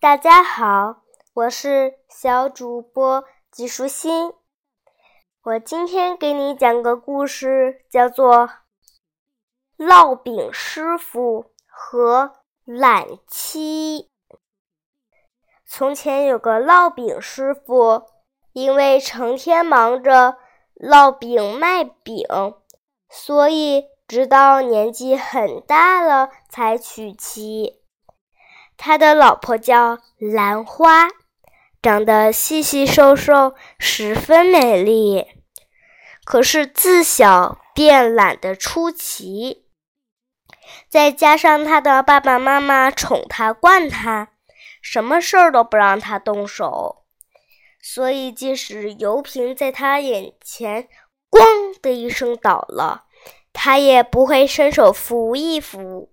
大家好，我是小主播季舒心。我今天给你讲个故事，叫做《烙饼师傅和懒妻》。从前有个烙饼师傅，因为成天忙着烙饼卖饼，所以直到年纪很大了才娶妻。他的老婆叫兰花，长得细细瘦瘦，十分美丽。可是自小便懒得出奇，再加上他的爸爸妈妈宠他惯他，什么事儿都不让他动手，所以即使油瓶在他眼前“咣”的一声倒了，他也不会伸手扶一扶。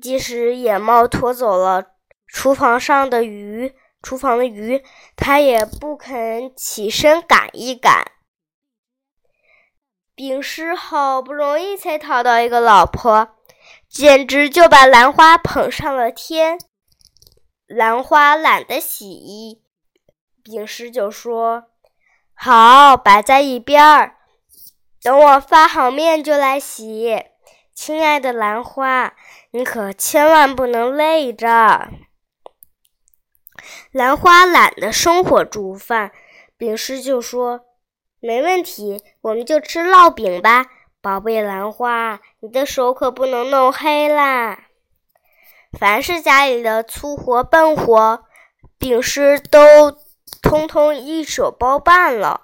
即使野猫拖走了厨房上的鱼，厨房的鱼，他也不肯起身赶一赶。丙师好不容易才讨到一个老婆，简直就把兰花捧上了天。兰花懒得洗衣，丙师就说：“好，摆在一边儿，等我发好面就来洗。”亲爱的兰花，你可千万不能累着。兰花懒得生火煮饭，饼师就说：“没问题，我们就吃烙饼吧，宝贝兰花，你的手可不能弄黑啦。”凡是家里的粗活笨活，饼师都通通一手包办了，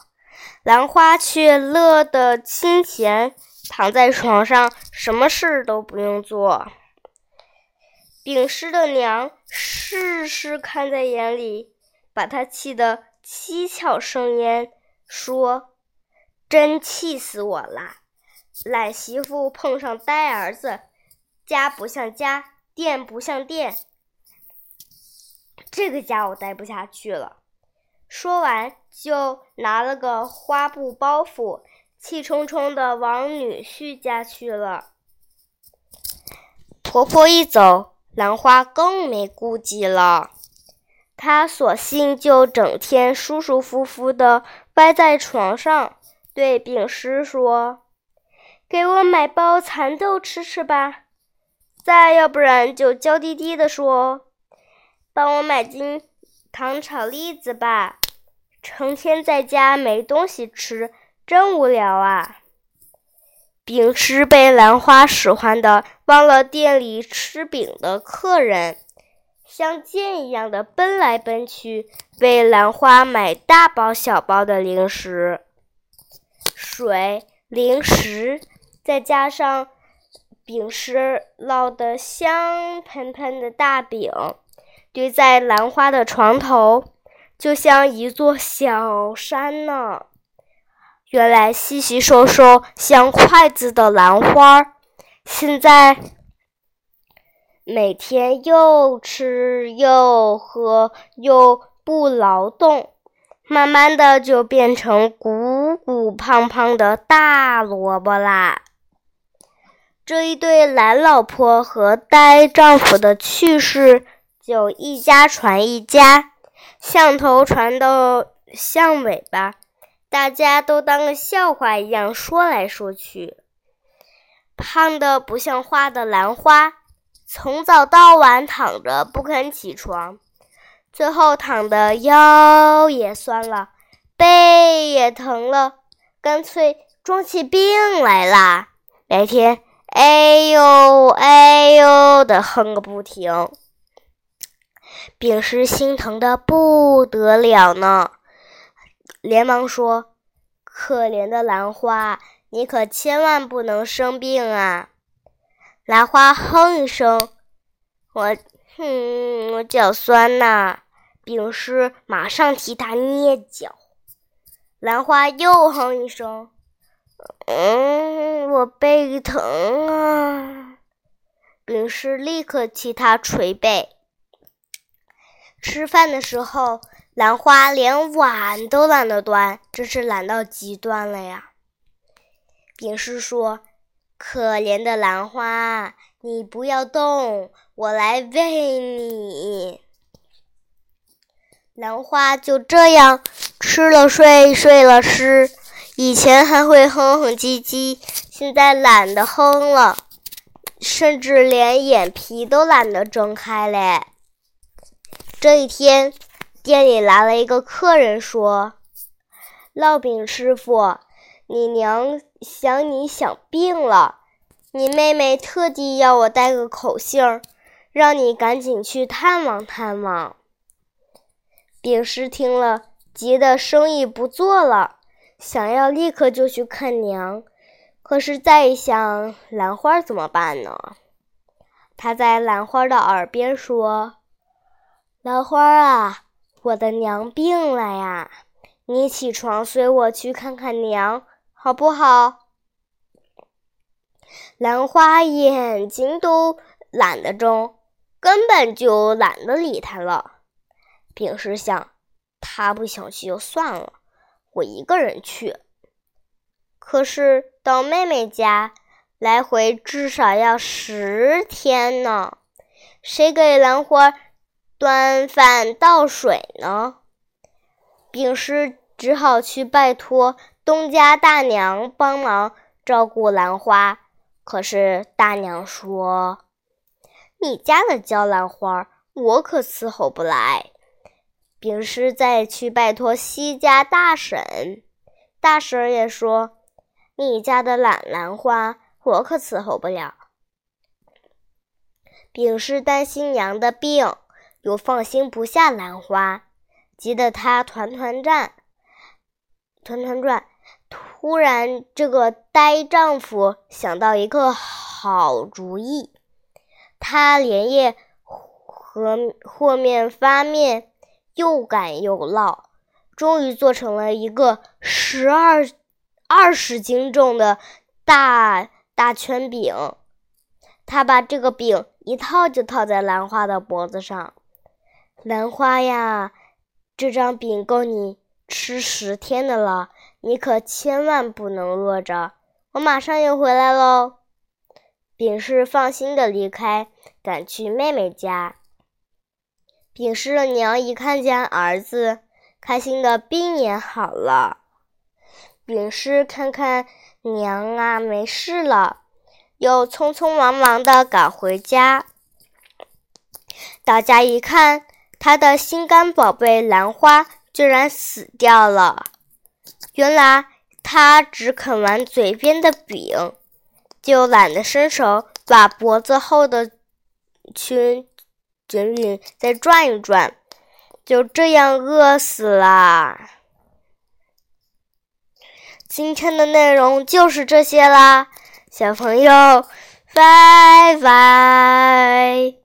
兰花却乐得清闲。躺在床上，什么事都不用做。丙师的娘事事看在眼里，把他气得七窍生烟，说：“真气死我了！懒媳妇碰上呆儿子，家不像家，店不像店，这个家我待不下去了。”说完，就拿了个花布包袱。气冲冲的往女婿家去了。婆婆一走，兰花更没顾忌了。她索性就整天舒舒服服的歪在床上，对饼师说：“给我买包蚕豆吃吃吧。再要不然就娇滴滴的说：帮我买斤糖炒栗子吧。成天在家没东西吃。”真无聊啊！饼师被兰花使唤的，忘了店里吃饼的客人，像箭一样的奔来奔去，为兰花买大包小包的零食、水、零食，再加上饼师烙的香喷喷的大饼，堆在兰花的床头，就像一座小山呢。原来细细瘦瘦像筷子的兰花，现在每天又吃又喝又不劳动，慢慢的就变成鼓鼓胖胖的大萝卜啦。这一对懒老婆和呆丈夫的趣事，就一家传一家，像头传到像尾巴。大家都当个笑话一样说来说去。胖的不像话的兰花，从早到晚躺着不肯起床，最后躺的腰也酸了，背也疼了，干脆装起病来啦。每天哎呦哎呦的哼个不停，丙师心疼的不得了呢。连忙说：“可怜的兰花，你可千万不能生病啊！”兰花哼一声：“我，哼，我脚酸呐。”丙师马上替他捏脚。兰花又哼一声：“嗯，我背疼啊。”丙师立刻替他捶背。吃饭的时候。兰花连碗都懒得端，真是懒到极端了呀！丙师说：“可怜的兰花，你不要动，我来喂你。”兰花就这样吃了睡，睡了吃。以前还会哼哼唧唧，现在懒得哼了，甚至连眼皮都懒得睁开嘞。这一天，店里来了一个客人，说：“烙饼师傅，你娘想你想病了，你妹妹特地要我带个口信儿，让你赶紧去探望探望。”饼师听了，急得生意不做了。想要立刻就去看娘，可是再一想，兰花怎么办呢？他在兰花的耳边说：“兰花啊，我的娘病了呀，你起床随我去看看娘，好不好？”兰花眼睛都懒得睁，根本就懒得理他了。丙是想，他不想去就算了。我一个人去，可是到妹妹家来回至少要十天呢。谁给兰花端饭倒水呢？丙师只好去拜托东家大娘帮忙照顾兰花。可是大娘说：“你家的娇兰花，我可伺候不来。”丙师再去拜托西家大婶，大婶也说：“你家的懒兰花，我可伺候不了。”丙师担心娘的病，又放心不下兰花，急得他团团转，团团转。突然，这个呆丈夫想到一个好主意，他连夜和和面发面。又擀又烙，终于做成了一个十二二十斤重的大大圈饼。他把这个饼一套就套在兰花的脖子上。兰花呀，这张饼够你吃十天的了，你可千万不能饿着。我马上就回来喽。饼是放心的离开，赶去妹妹家。丙氏的娘一看见儿子，开心的病也好了。丙氏看看娘啊，没事了，又匆匆忙忙的赶回家。到家一看，他的心肝宝贝兰花居然死掉了。原来他只啃完嘴边的饼，就懒得伸手把脖子后的圈。卷饼再转一转，就这样饿死了。今天的内容就是这些啦，小朋友，拜拜。